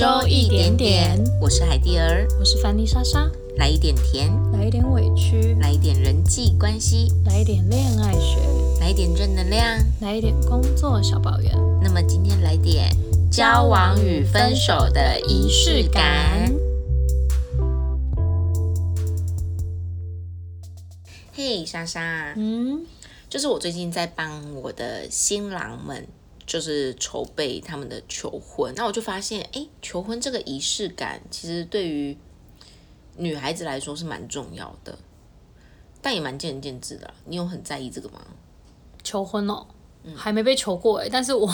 周一点点，我是海蒂儿，我是凡妮莎莎，来一点甜，来一点委屈，来一点人际关系，来一点恋爱学，来一点正能量，来一点工作小抱怨。那么今天来点交往与分手的仪式感。嘿，莎莎，嗯，就是我最近在帮我的新郎们，就是筹备他们的求婚。那我就发现，哎，求婚这个仪式感，其实对于女孩子来说是蛮重要的，但也蛮见仁见智的。你有很在意这个吗？求婚哦，还没被求过哎，但是我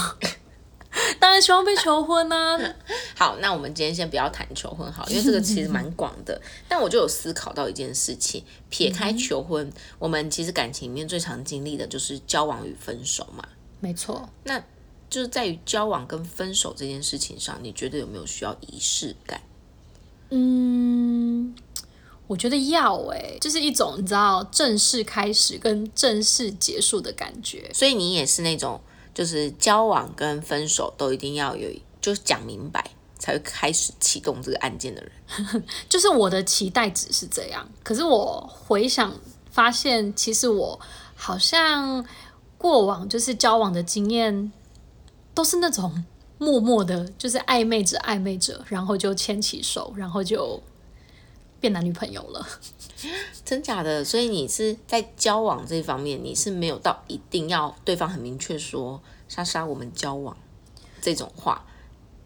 当然希望被求婚啊。好，那我们今天先不要谈求婚好，因为这个其实蛮广的。但我就有思考到一件事情，撇开求婚，我们其实感情里面最常经历的就是交往与分手嘛。没错，那就是在于交往跟分手这件事情上，你觉得有没有需要仪式感？嗯，我觉得要哎，就是一种你知道正式开始跟正式结束的感觉。所以你也是那种，就是交往跟分手都一定要有，就是讲明白才会开始启动这个案件的人。就是我的期待值是这样，可是我回想发现，其实我好像过往就是交往的经验都是那种默默的，就是暧昧着暧昧着，然后就牵起手，然后就变男女朋友了。真假的？所以你是在交往这方面，你是没有到一定要对方很明确说“莎莎，我们交往”这种话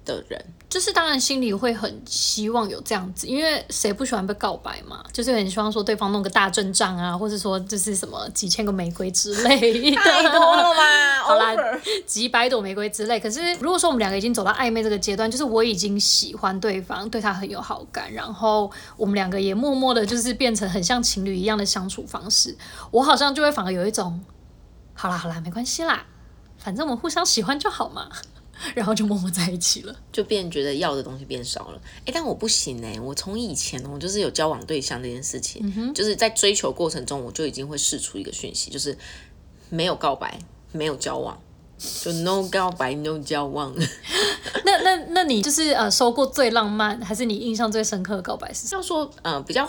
的人。就是当然心里会很希望有这样子，因为谁不喜欢被告白嘛？就是很希望说对方弄个大阵仗啊，或者说就是什么几千个玫瑰之类的。太多了吧？好啦几百朵玫瑰之类。可是如果说我们两个已经走到暧昧这个阶段，就是我已经喜欢对方，对他很有好感，然后我们两个也默默的，就是变成很像情侣一样的相处方式，我好像就会反而有一种，好啦好啦，没关系啦，反正我们互相喜欢就好嘛，然后就默默在一起了。就变觉得要的东西变少了。哎，但我不行哎，我从以前我，就是有交往对象这件事情，就是在追求过程中，我就已经会试出一个讯息，就是没有告白，没有交往，就 no 告白 no 交往。那那那你就是呃收过最浪漫，还是你印象最深刻的告白是什么？要说呃比较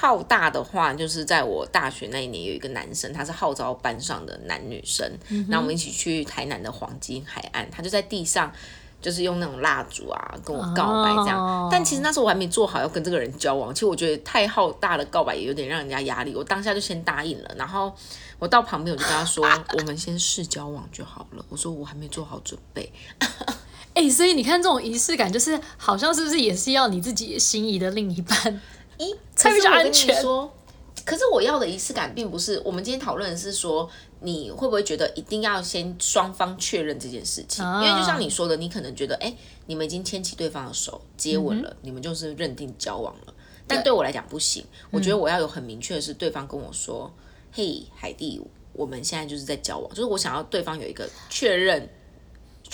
浩大的话，就是在我大学那一年有一个男生，他是号召班上的男女生，那、我们一起去台南的黄金海岸，他就在地上。就是用那种蜡烛啊，跟我告白这样。哦但其实那时候我还没做好要跟这个人交往，其实我觉得太浩大的告白也有点让人家压力。我当下就先答应了，然后我到旁边我就跟他说，我们先试交往就好了。我说我还没做好准备。哎、所以你看这种仪式感，就是好像是不是也是要你自己心仪的另一半？咦，才比较可是我跟你安全说，可是我要的仪式感并不是我们今天讨论的是说，你会不会觉得一定要先双方确认这件事情？啊因为就像你说的，你可能觉得，哎、你们已经牵起对方的手，接吻嗯了，你们就是认定交往了。但对我来讲不行，我觉得我要有很明确的是，对方跟我说，嘿，海蒂，我们现在就是在交往，就是我想要对方有一个确认。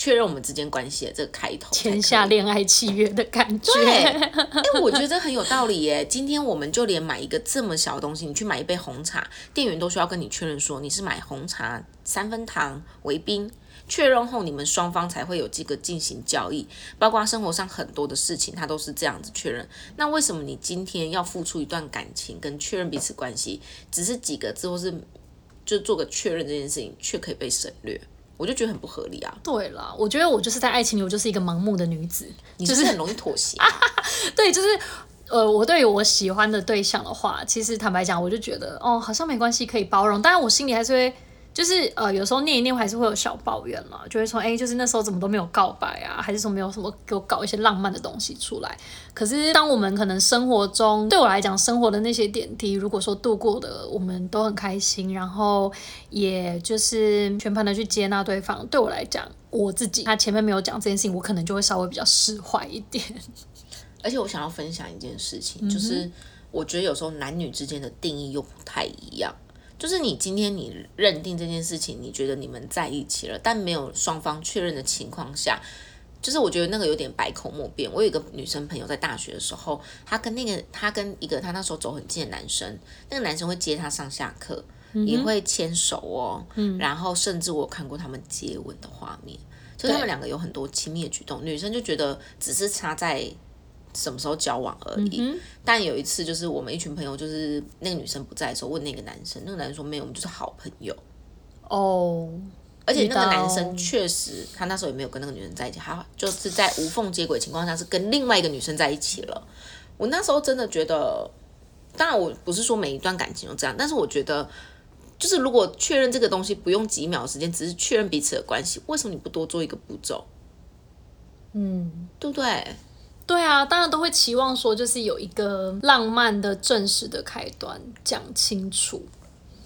确认我们之间关系的这个开头签下恋爱契约的感觉。对，哎、我觉得这很有道理耶。今天我们就连买一个这么小的东西，你去买一杯红茶，店员都需要跟你确认说你是买红茶、三分糖、为冰。确认后，你们双方才会有这个进行交易，包括生活上很多的事情，他都是这样子确认。那为什么你今天要付出一段感情跟确认彼此关系，只是几个字或是就做个确认这件事情，却可以被省略？我就觉得很不合理啊！对啦，我觉得我就是在爱情里，我就是一个盲目的女子。你就是很容易妥协、啊。对，就是呃，我对于我喜欢的对象的话，其实坦白讲，我就觉得哦，好像没关系，可以包容。当然，我心里还是会。就是呃，有时候念一念，我还是会有小抱怨啦，就会说，哎、就是那时候怎么都没有告白啊，还是说没有什么给我搞一些浪漫的东西出来。可是，当我们可能生活中，对我来讲，生活的那些点滴，如果说度过的我们都很开心，然后也就是全盘的去接纳对方，对我来讲，我自己他前面没有讲这件事情，我可能就会稍微比较释怀一点。而且我想要分享一件事情，就是我觉得有时候男女之间的定义又不太一样。就是你今天你认定这件事情，你觉得你们在一起了，但没有双方确认的情况下，就是我觉得那个有点百口莫辩。我有一个女生朋友在大学的时候，她跟那个她跟一个她那时候走很近的男生，那个男生会接她上下课，也会牵手哦，然后甚至我有看过他们接吻的画面。就是他们两个有很多亲密的举动，女生就觉得只是差在什么时候交往而已。但有一次，就是我们一群朋友，就是那个女生不在的时候，问那个男生，那个男生说没有，我们就是好朋友。哦，而且那个男生确实，他那时候也没有跟那个女生在一起，他就是在无缝接轨的情况下是跟另外一个女生在一起了。我那时候真的觉得，当然我不是说每一段感情都这样，但是我觉得，就是如果确认这个东西不用几秒的时间，只是确认彼此的关系，为什么你不多做一个步骤？嗯，对不对？对啊，当然都会期望说，就是有一个浪漫的正式的开端，讲清楚。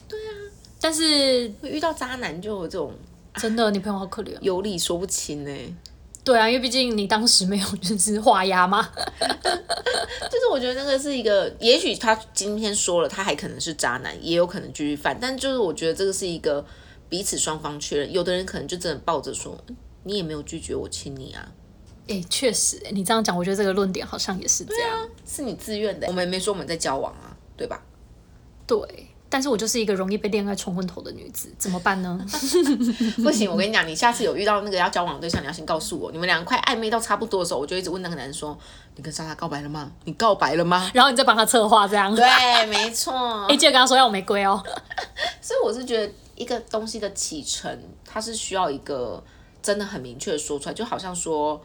对啊，但是会遇到渣男就有这种真的，你朋友好可怜。有理说不清呢、对啊，因为毕竟你当时没有就是画押嘛。就是我觉得那个是一个，也许他今天说了，他还可能是渣男，也有可能继续犯，但就是我觉得这个是一个彼此双方确认，有的人可能就真的抱着说，嗯你也没有拒绝我亲你啊，哎、确实，你这样讲，我觉得这个论点好像也是这样。是你自愿的，我们也没说我们在交往啊，对吧？对，但是我就是一个容易被恋爱冲昏头的女子，怎么办呢？不行，我跟你讲，你下次有遇到那个要交往的对象，你要先告诉我，你们两个快暧昧到差不多的时候，我就一直问那个男人说，你跟莎莎告白了吗？你告白了吗？然后你再帮他策划这样。对，没错。哎、记得跟他说要玫瑰哦。所以我是觉得一个东西的启程，它是需要一个真的很明确的说出来，就好像说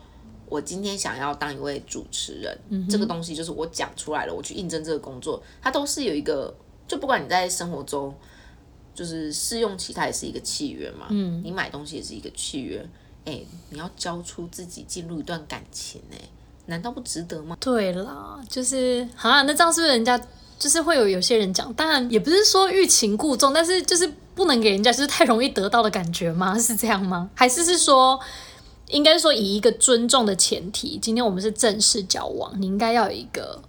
我今天想要当一位主持人，这个东西就是我讲出来了，我去应征这个工作，它都是有一个，就不管你在生活中。就是试用期，它也是一个契约嘛。嗯，你买东西也是一个契约。哎、你要交出自己进入一段感情、哎，难道不值得吗？对啦，就是啊，那这样是不是人家就是会有有些人讲？当然也不是说欲擒故纵，但是就是不能给人家就是太容易得到的感觉吗？是这样吗？还是是说？应该说以一个尊重的前提，今天我们是正式交往，你应该要有一个，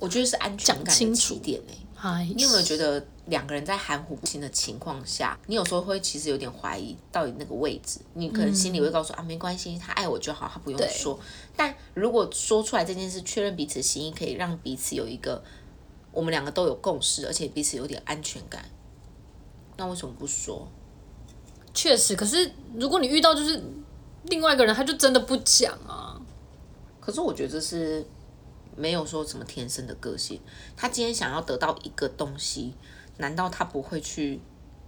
我觉得是安全感的清楚起点、哎。哎，你有没有觉得两个人在含糊不清的情况下，你有时候会其实有点怀疑到底那个位置，你可能心里会告诉、啊没关系，他爱我就好，他不用说。但如果说出来这件事，确认彼此心意，可以让彼此有一个我们两个都有共识，而且彼此有点安全感，那为什么不说？确实，可是如果你遇到就是另外一个人，他就真的不讲啊。可是我觉得这是没有说什么天生的个性。他今天想要得到一个东西，难道他不会去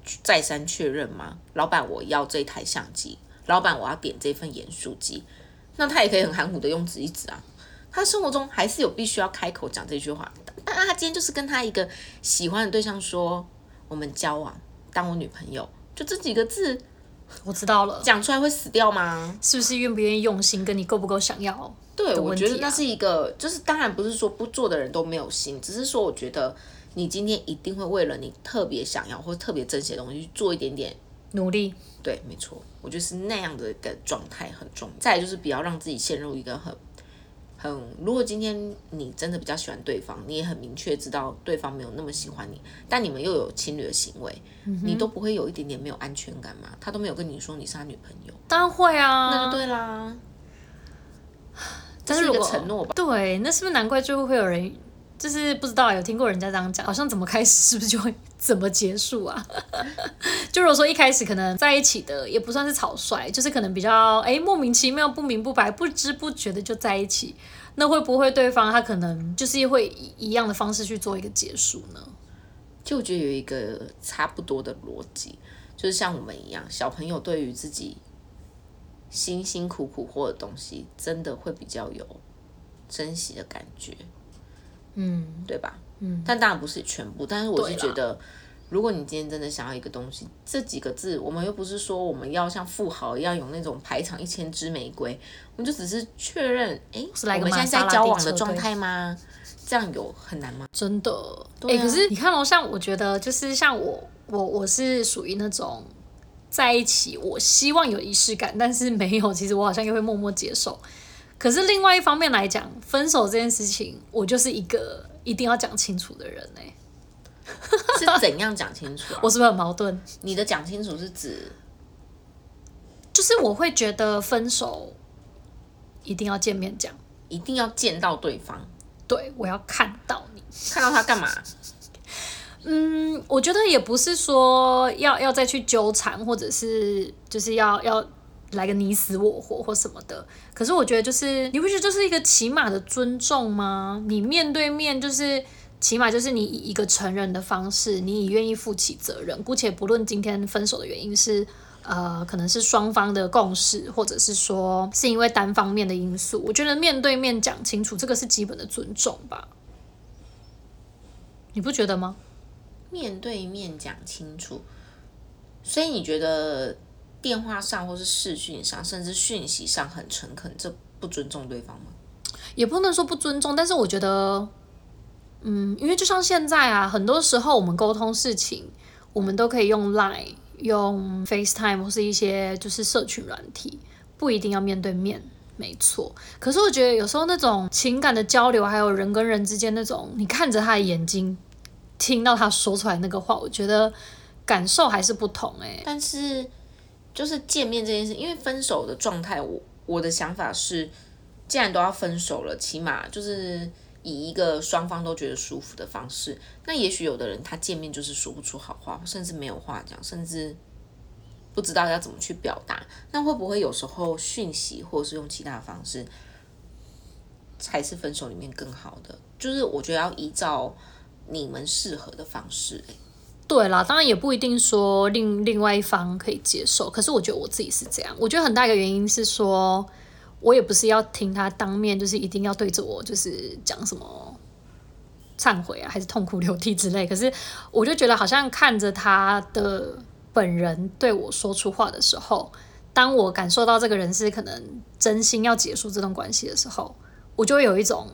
去再三确认吗？老板，我要这台相机。老板，我要点这份盐酥鸡。那他也可以很含糊的用指一指啊。他生活中还是有必须要开口讲这句话。但他今天就是跟他一个喜欢的对象说，我们交往，当我女朋友，就这几个字我知道了，讲出来会死掉吗？是不是愿不愿意用心，跟你够不够想要？对，我觉得那是一个，就是当然不是说不做的人都没有心，只是说我觉得你今天一定会为了你特别想要或特别珍惜的东西去做一点点。努力，对，没错，我觉得是那样的一个状态很重要。再来就是不要让自己陷入一个很很，如果今天你真的比较喜欢对方，你也很明确知道对方没有那么喜欢你，但你们又有情侣的行为，你都不会有一点点没有安全感吗？他都没有跟你说你是他女朋友，当然会啊。那就对啦。这是一个但是如果承诺吧。对，那是不是难怪最后会有人，就是不知道有听过人家这样讲，好像怎么开始是不是就会怎么结束啊？就如果说一开始可能在一起的也不算是草率，就是可能比较哎莫名其妙、不明不白、不知不觉的就在一起，那会不会对方他可能就是会以一样的方式去做一个结束呢？就我觉得有一个差不多的逻辑，就是像我们一样，小朋友对于自己辛辛苦苦获的东西，真的会比较有珍惜的感觉，嗯，对吧？嗯。但当然不是全部，但是我是觉得，如果你今天真的想要一个东西，这几个字，我们又不是说我们要像富豪一样有那种排场一千支玫瑰，我们就只是确认，哎，我们现在在交往的状态吗？这样有很难吗？真的，哎、可是你看哦，像我觉得就是像我，我我是属于那种在一起，我希望有仪式感，但是没有，其实我好像又会默默接受。可是另外一方面来讲，分手这件事情，我就是一个一定要讲清楚的人哎、是怎样讲清楚啊？我是不是很矛盾？你的讲清楚是指就是我会觉得分手一定要见面讲，一定要见到对方，对我要看到你。看到他干嘛？嗯，我觉得也不是说要要再去纠缠，或者是就是要要来个你死我活或什么的。可是我觉得就是你不觉得这是一个起码的尊重吗？你面对面就是起码就是你以一个成人的方式，你愿意负起责任。姑且不论今天分手的原因是呃可能是双方的共识，或者是说是因为单方面的因素，我觉得面对面讲清楚，这个是基本的尊重吧。你不觉得吗？面对面讲清楚，所以你觉得电话上或是视讯上，甚至讯息上很诚恳，这不尊重对方吗？也不能说不尊重，但是我觉得，嗯，因为就像现在啊，很多时候我们沟通事情，我们都可以用 Line、用 FaceTime 或是一些就是社群软体，不一定要面对面，没错。可是我觉得有时候那种情感的交流，还有人跟人之间那种，你看着他的眼睛。听到他说出来那个话，我觉得感受还是不同哎。但是就是见面这件事，因为分手的状态，我我的想法是，既然都要分手了，起码就是以一个双方都觉得舒服的方式。那也许有的人他见面就是说不出好话，甚至没有话讲，甚至不知道要怎么去表达。那会不会有时候讯息或者是用其他方式，才是分手里面更好的？就是我觉得要依照。你们适合的方式，对啦，当然也不一定说另另外一方可以接受。可是我觉得我自己是这样，我觉得很大一个原因是说，我也不是要听他当面，就是一定要对着我，就是讲什么忏悔啊，还是痛哭流涕之类。可是我就觉得好像看着他的本人对我说出话的时候，当我感受到这个人是可能真心要结束这段关系的时候，我就会有一种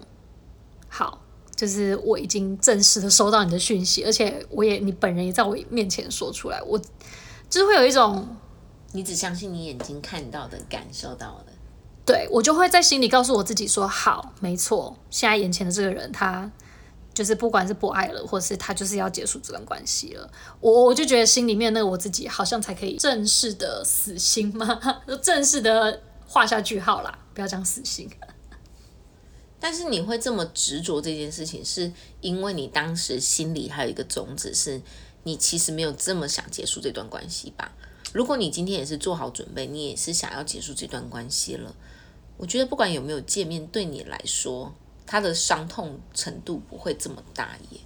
好。就是我已经正式的收到你的讯息，而且我也你本人也在我面前说出来，我就是会有一种，你只相信你眼睛看到的、感受到的，对我就会在心里告诉我自己说，好，没错，现在眼前的这个人，他就是不管是不爱了，或是他就是要结束这段关系了，我我就觉得心里面那个我自己好像才可以正式的死心吗？正式的画下句号啦，不要讲死心。但是你会这么执着这件事情，是因为你当时心里还有一个种子，是你其实没有这么想结束这段关系吧？如果你今天也是做好准备，你也是想要结束这段关系了，我觉得不管有没有见面，对你来说，他的伤痛程度不会这么大耶。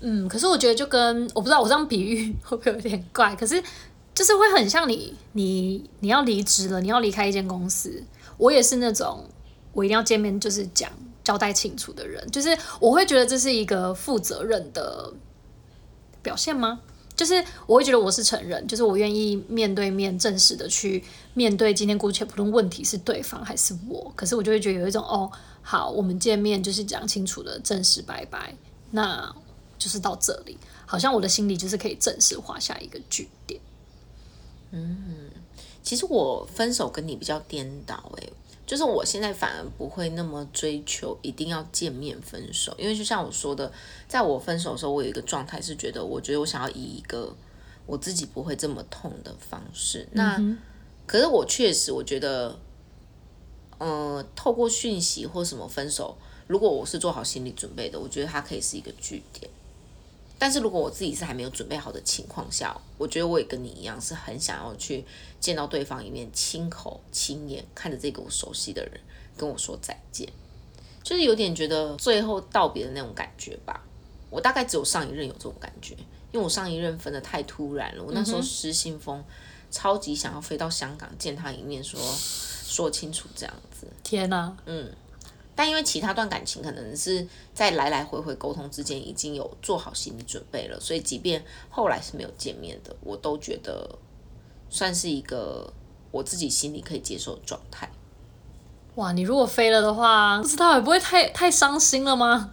嗯，可是我觉得就跟我不知道我这样比喻会不会有点怪，可是就是会很像你，你你要离职了，你要离开一间公司，我也是那种。我一定要见面，就是讲交代清楚的人，就是我会觉得这是一个负责任的表现吗？就是我会觉得我是成人，就是我愿意面对面正式的去面对今天姑且不论问题是对方还是我，可是我就会觉得有一种哦，好，我们见面就是讲清楚的正式拜拜，那就是到这里，好像我的心里就是可以正式画下一个句点。嗯，其实我分手跟你比较颠倒诶。就是我现在反而不会那么追求一定要见面分手，因为就像我说的，在我分手的时候，我有一个状态是觉得，我觉得我想要以一个我自己不会这么痛的方式。那可是我确实我觉得，呃，透过讯息或什么分手，如果我是做好心理准备的，我觉得它可以是一个据点。但是如果我自己是还没有准备好的情况下，我觉得我也跟你一样，是很想要去见到对方一面，亲口亲眼看着这个我熟悉的人跟我说再见，就是有点觉得最后道别的那种感觉吧。我大概只有上一任有这种感觉，因为我上一任分的太突然了，我那时候失心疯，超级想要飞到香港见他一面，说说清楚这样子。天哪，嗯。但因为其他段感情可能是在来来回回沟通之间已经有做好心理准备了，所以即便后来是没有见面的，我都觉得算是一个我自己心里可以接受的状态。哇，你如果飞了的话，不知道也不会太太伤心了吗？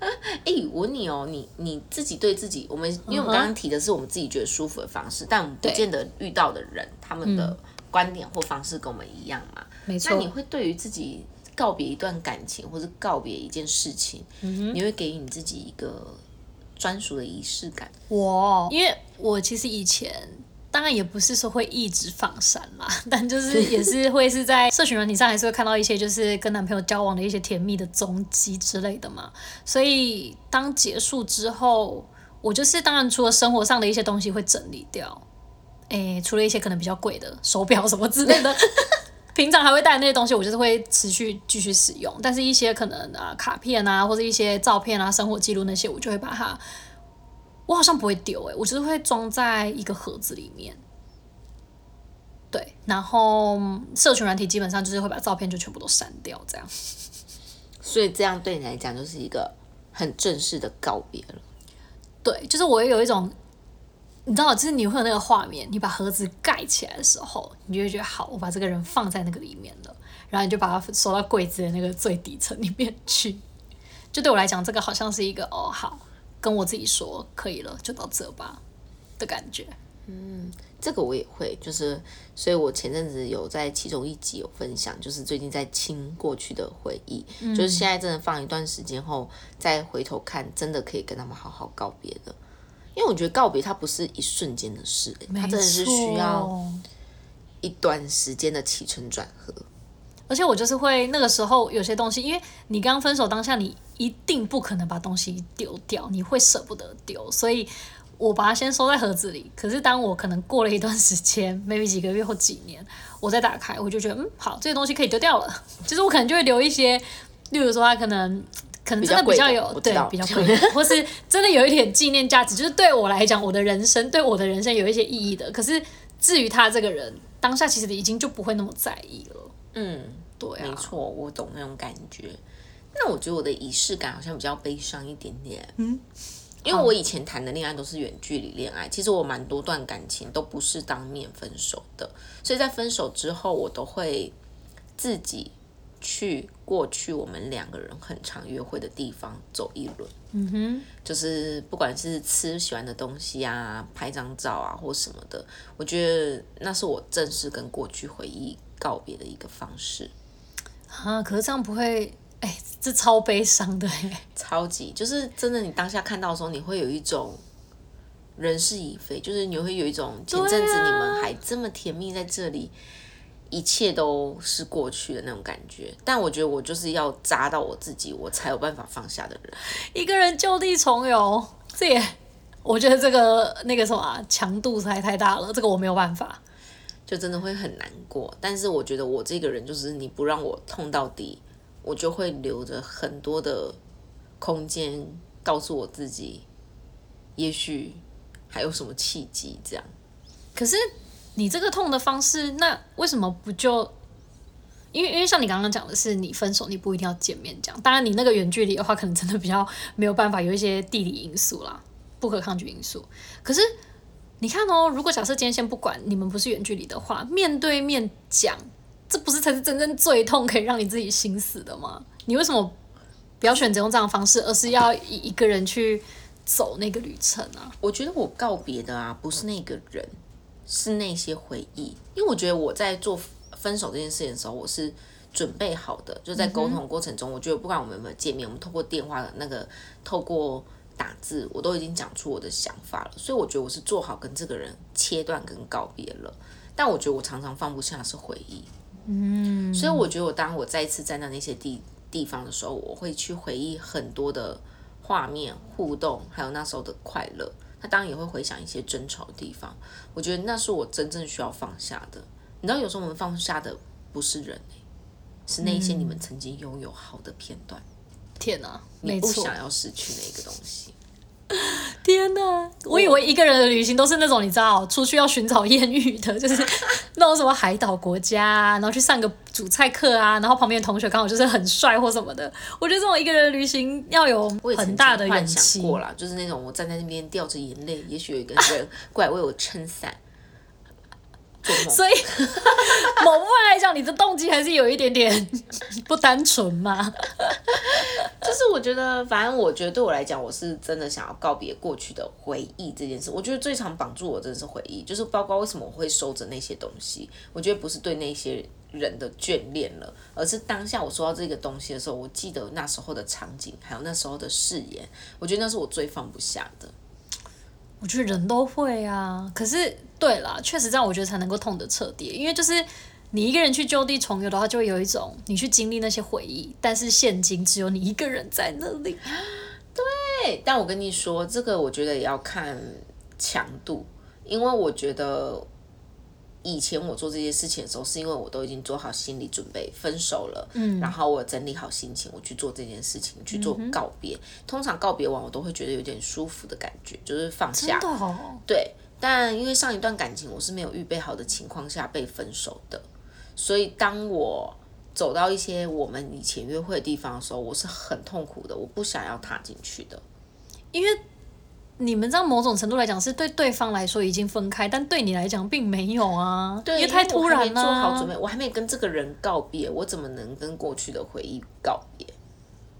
哎，我问你哦，你你自己对自己，我们因为我们刚刚提的是我们自己觉得舒服的方式，但我们不见得遇到的人他们的观点或方式跟我们一样嘛。没错。那你会对于自己？告别一段感情，或者告别一件事情，你会给予你自己一个专属的仪式感。我，因为我其实以前当然也不是说会一直放闪啦，但就是 也是会是在社群软体上，还是会看到一些就是跟男朋友交往的一些甜蜜的踪迹之类的嘛。所以当结束之后，我就是当然除了生活上的一些东西会整理掉，诶，除了一些可能比较贵的手表什么之类的，平常还会带的那些东西，我就是会持续继续使用。但是一些可能啊卡片啊，或者一些照片啊、生活记录那些，我就会把它，我好像不会丢诶，我就是会装在一个盒子里面。对，然后社群软体基本上就是会把照片就全部都删掉，这样。所以这样对你来讲就是一个很正式的告别了。对，就是我有一种，你知道，就是你会有那个画面，你把盒子盖起来的时候，你就会觉得好，我把这个人放在那个里面了，然后你就把它收到柜子的那个最底层里面去。就对我来讲，这个好像是一个哦，好，跟我自己说可以了，就到这吧的感觉。嗯，这个我也会，就是，所以我前阵子有在其中一集有分享，就是最近在清过去的回忆，就是现在真的放一段时间后再回头看，真的可以跟他们好好告别的。因为我觉得告别它不是一瞬间的事、欸，它真的是需要一段时间的起承转合。而且我就是会那个时候有些东西，因为你刚分手当下，你一定不可能把东西丢掉，你会舍不得丢，所以我把它先收在盒子里。可是当我可能过了一段时间，maybe 几个月或几年，我再打开，我就觉得嗯，好，这些东西可以丢掉了。其 实我可能就会留一些，例如说它可能。可能真的比较有对比较贵，或是真的有一点纪念价值，就是对我来讲，我的人生对我的人生有一些意义的。可是至于他这个人，当下其实已经就不会那么在意了。嗯，对啊，没错，我懂那种感觉。那我觉得我的仪式感好像比较悲伤一点点。嗯，因为我以前谈的恋爱都是远距离恋爱，其实我蛮多段感情都不是当面分手的，所以在分手之后，我都会自己。去过去我们两个人很常约会的地方走一轮，嗯哼，就是不管是吃喜欢的东西啊，拍张照啊或什么的，我觉得那是我正式跟过去回忆告别的一个方式。啊，可是这样不会，哎，这超悲伤的哎，超级就是真的，你当下看到的时候，你会有一种人事已非，就是你会有一种前阵子你们还这么甜蜜在这里。一切都是过去的那种感觉，但我觉得我就是要扎到我自己，我才有办法放下的人。一个人就地重游，这也我觉得这个那个什么强度太太大了，这个我没有办法，就真的会很难过。但是我觉得我这个人就是你不让我痛到底，我就会留着很多的空间，告诉我自己，也许还有什么契机这样。可是。你这个痛的方式，那为什么不就？因为因为像你刚刚讲的是，你分手你不一定要见面讲。当然，你那个远距离的话，可能真的比较没有办法，有一些地理因素啦，不可抗拒因素。可是你看哦，如果假设今天先不管你们不是远距离的话，面对面讲，这不是才是真正最痛，可以让你自己心死的吗？你为什么不要选择用这样的方式，而是要一一个人去走那个旅程啊？我觉得我告别的啊，不是那个人。是那些回忆，因为我觉得我在做分手这件事情的时候，我是准备好的，就在沟通过程中，我觉得不管我们有没有见面，我们透过电话的那个，透过打字，我都已经讲出我的想法了，所以我觉得我是做好跟这个人切断跟告别了。但我觉得我常常放不下是回忆，嗯，所以我觉得我当我再一次站在那些地地方的时候，我会去回忆很多的画面、互动，还有那时候的快乐。他当然也会回想一些争吵的地方，我觉得那是我真正需要放下的。你知道，有时候我们放下的不是人是那些你们曾经拥有好的片段。天哪，你不想要失去那个东西。天哪！我以为一个人的旅行都是那种你知道，出去要寻找艳遇的，就是那种什么海岛国家，然后去上个主菜课啊，然后旁边的同学刚好就是很帅或什么的。我觉得这种一个人旅行要有很大的勇气。过了，就是那种我站在那边掉着眼泪，也许有一个人 过来为我撑伞。所以，某部分来讲，你的动机还是有一点点 不单纯嘛。就是我觉得，反正我觉得对我来讲，我是真的想要告别过去的回忆这件事。我觉得最常绑住我真的是回忆，就是包括为什么我会收着那些东西。我觉得不是对那些人的眷恋了，而是当下我收到这个东西的时候，我记得那时候的场景，还有那时候的誓言。我觉得那是我最放不下的。我觉得人都会啊，可是对啦，确实这样，我觉得才能够痛得彻底。因为就是你一个人去就地重游的话，就会有一种你去经历那些回忆，但是现今只有你一个人在那里。对，但我跟你说，这个我觉得也要看强度，因为我觉得以前我做这些事情的时候，是因为我都已经做好心理准备，分手了，嗯，然后我整理好心情，我去做这件事情，去做告别。通常告别完，我都会觉得有点舒服的感觉，就是放下。对，但因为上一段感情我是没有预备好的情况下被分手的，所以当我走到一些我们以前约会的地方的时候，我是很痛苦的，我不想要踏进去的，因为。你们这样某种程度来讲是对对方来说已经分开，但对你来讲并没有啊，因为太突然了。做好准备，我还没跟这个人告别，我怎么能跟过去的回忆告别？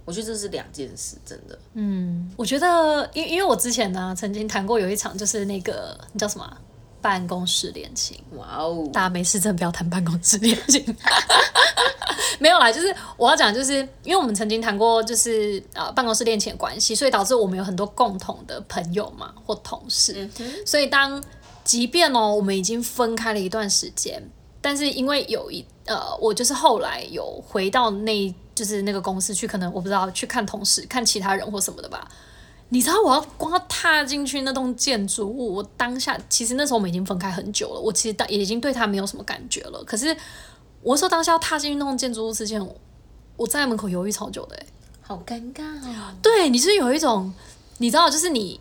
我觉得这是两件事，真的。嗯，我觉得，因因为我之前呢曾经谈过有一场，就是那个你叫什么办公室恋情。哇哦！大家没事真的不要谈办公室恋情。没有啦，就是我要讲，就是因为我们曾经谈过，就是呃办公室恋情的关系，所以导致我们有很多共同的朋友嘛或同事，所以当即便哦我们已经分开了一段时间，但是因为有一呃我就是后来有回到那就是那个公司去，可能我不知道去看同事、看其他人或什么的吧，你知道我要光要踏进去那栋建筑物，我当下其实那时候我们已经分开很久了，我其实当已经对他没有什么感觉了，可是。我说当下要踏进去那栋建筑物之前，我站在门口犹豫超久的，好尴尬哦。对，你是有一种，你知道，就是你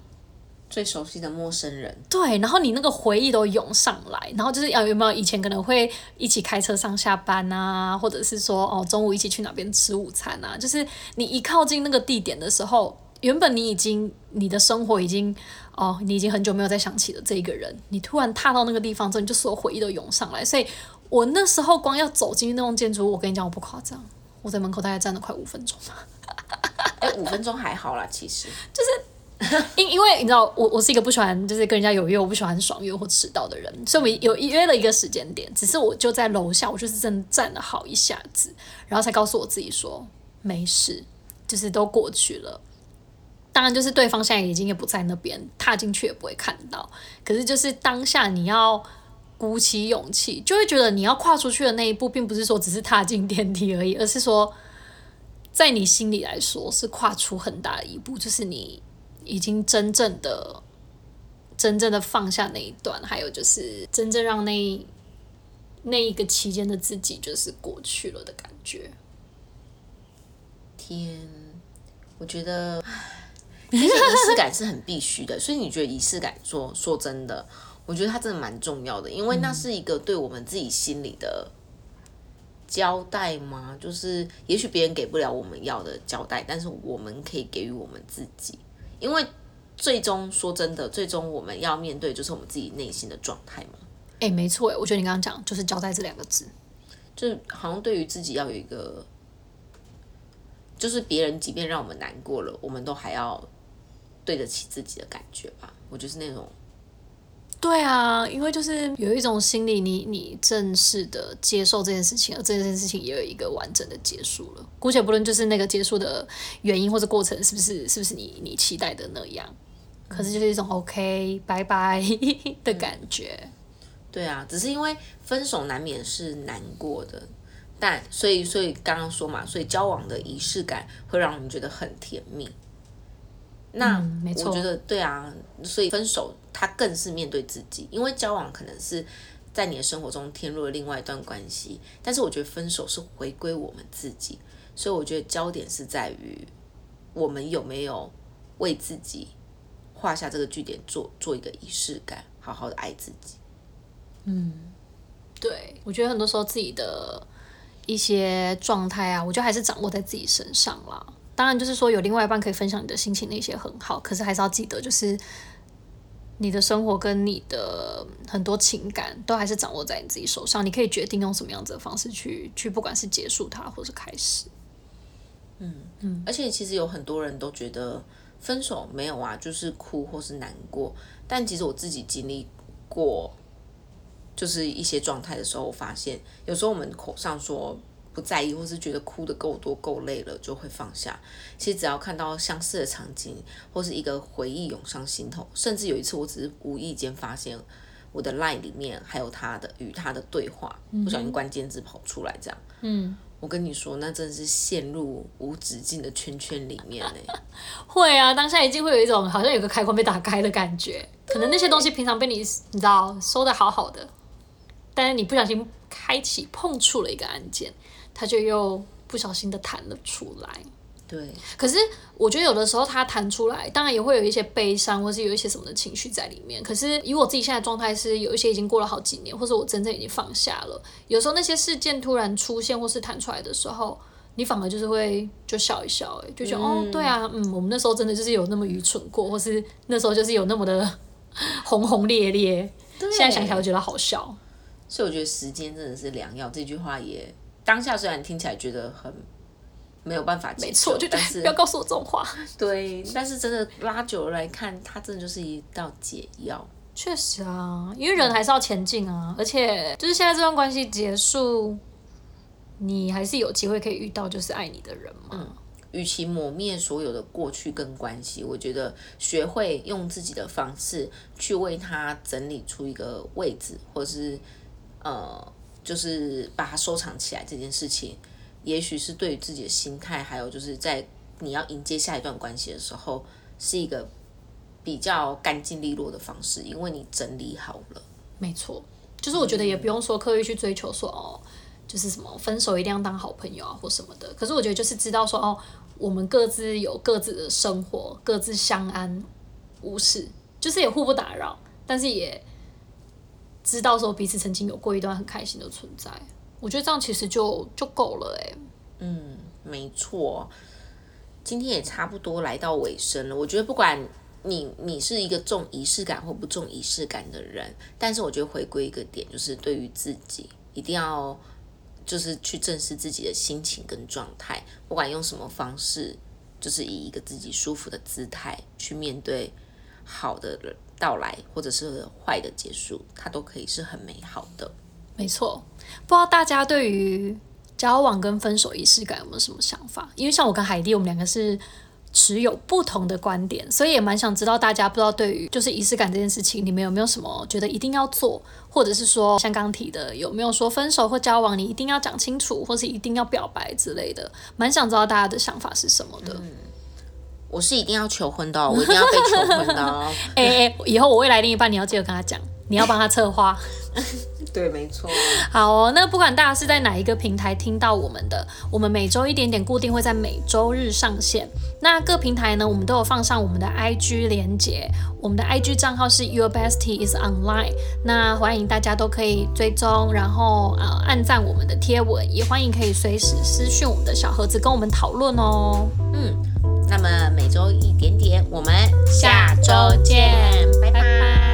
最熟悉的陌生人。对，然后你那个回忆都涌上来，然后就是有没有以前可能会一起开车上下班啊，或者是说哦中午一起去哪边吃午餐啊，就是你一靠近那个地点的时候，原本你已经你的生活已经哦，你已经很久没有再想起了这一个人，你突然踏到那个地方之后，你就所有回忆都涌上来，所以。我那时候光要走进那栋建筑物，我跟你讲，我不夸张，我在门口大概站了快五分钟。哎，五分钟还好啦，其实就是因因为你知道，我我是一个不喜欢就是跟人家有约，我不喜欢爽约或迟到的人，所以我们有约了一个时间点，只是我就在楼下，我就是真的站了好一下子，然后才告诉我自己说没事，就是都过去了。当然，就是对方现在已经也不在那边，踏进去也不会看到。可是就是当下你要。鼓起勇气，就会觉得你要跨出去的那一步，并不是说只是踏进电梯而已，而是说，在你心里来说是跨出很大的一步，就是你已经真正的、真正的放下那一段，还有就是真正让那那一个期间的自己就是过去了的感觉。天，我觉得，仪式感是很必须的，所以你觉得仪式感？说说真的。我觉得它真的蛮重要的，因为那是一个对我们自己心里的交代吗？就是也许别人给不了我们要的交代，但是我们可以给予我们自己，因为最终说真的，最终我们要面对就是我们自己内心的状态嘛。哎，没错，哎，我觉得你刚刚讲就是交代这两个字，就是好像对于自己要有一个，就是别人即便让我们难过了，我们都还要对得起自己的感觉吧。我就是那种。对啊，因为就是有一种心理，你你正式的接受这件事情，而这件事情也有一个完整的结束了。姑且不论就是那个结束的原因或者过程是不是是不是你你期待的那样，可是就是一种 OK 拜拜 的感觉。对啊，只是因为分手难免是难过的，但所以所以刚刚说嘛，所以交往的仪式感会让我们觉得很甜蜜。那我觉得对啊，所以分手他更是面对自己，因为交往可能是在你的生活中添入了另外一段关系，但是我觉得分手是回归我们自己，所以我觉得焦点是在于我们有没有为自己画下这个句点，做做一个仪式感，好好的爱自己。嗯，对，我觉得很多时候自己的一些状态啊，我觉得还是掌握在自己身上啦。当然，就是说有另外一半可以分享你的心情，那些很好。可是还是要记得，就是你的生活跟你的很多情感，都还是掌握在你自己手上。你可以决定用什么样子的方式去去，不管是结束它，或是开始。嗯嗯。而且其实有很多人都觉得分手没有啊，就是哭或是难过。但其实我自己经历过，就是一些状态的时候，我发现有时候我们口上说。不在意，或是觉得哭的够多够累了，就会放下。其实只要看到相似的场景，或是一个回忆涌上心头，甚至有一次，我只是无意间发现我的 line 里面还有他的与他的对话，不小心关键字跑出来，这样。嗯，我跟你说，那真的是陷入无止境的圈圈里面呢。会啊，当下一定会有一种好像有个开关被打开的感觉。可能那些东西平常被你你知道收的好好的。但是你不小心开启碰触了一个按键，它就又不小心的弹了出来。对，可是我觉得有的时候他弹出来，当然也会有一些悲伤，或是有一些什么的情绪在里面。可是以我自己现在状态是，有一些已经过了好几年，或者我真正已经放下了。有时候那些事件突然出现或是弹出来的时候，你反而就是会就笑一笑、欸，就觉得、哦，对啊，嗯，我们那时候真的就是有那么愚蠢过，或是那时候就是有那么的 轰轰烈烈。现在想起来，我觉得好笑。所以我觉得时间真的是良药。这句话也当下虽然听起来觉得很没有办法接受，没错，就但是不要告诉我这种话。对，但是真的拉久了来看，它真的就是一道解药。确实啊，因为人还是要前进啊，而且就是现在这段关系结束，你还是有机会可以遇到就是爱你的人嘛。与其抹灭所有的过去跟关系，我觉得学会用自己的方式去为他整理出一个位置，或是呃，就是把它收藏起来这件事情，也许是对于自己的心态，还有就是在你要迎接下一段关系的时候，是一个比较干净利落的方式，因为你整理好了。没错，就是我觉得也不用说刻意去追求说哦，就是什么分手一定要当好朋友啊或什么的。可是我觉得就是知道说哦，我们各自有各自的生活，各自相安无事，就是也互不打扰，但是也知道说彼此曾经有过一段很开心的存在。我觉得这样其实就就够了哎、嗯没错，今天也差不多来到尾声了。我觉得不管你你是一个重仪式感或不重仪式感的人，但是我觉得回归一个点，就是对于自己一定要就是去正视自己的心情跟状态，不管用什么方式，就是以一个自己舒服的姿态去面对好的人到来或者是坏的结束，它都可以是很美好的。没错，不知道大家对于交往跟分手仪式感有没有什么想法？因为像我跟海蒂，我们两个是持有不同的观点，所以也蛮想知道大家不知道对于就是仪式感这件事情，你们有没有什么觉得一定要做，或者是说像刚提的，有没有说分手或交往你一定要讲清楚，或是一定要表白之类的？蛮想知道大家的想法是什么的。我是一定要求婚的、哦，我一定要被求婚的、哦。哎哎、以后我未来另一半你要记得跟他讲，你要帮他策划。对，没错。好哦，那不管大家是在哪一个平台听到我们的，我们每周一点点固定会在每周日上线。那各平台呢，我们都有放上我们的 IG 连接，我们的 IG 账号是 Your Bestie is Online。那欢迎大家都可以追踪，然后呃按赞我们的贴文，也欢迎可以随时私讯我们的小盒子跟我们讨论哦。那么每周一点点，我们下周见，拜拜。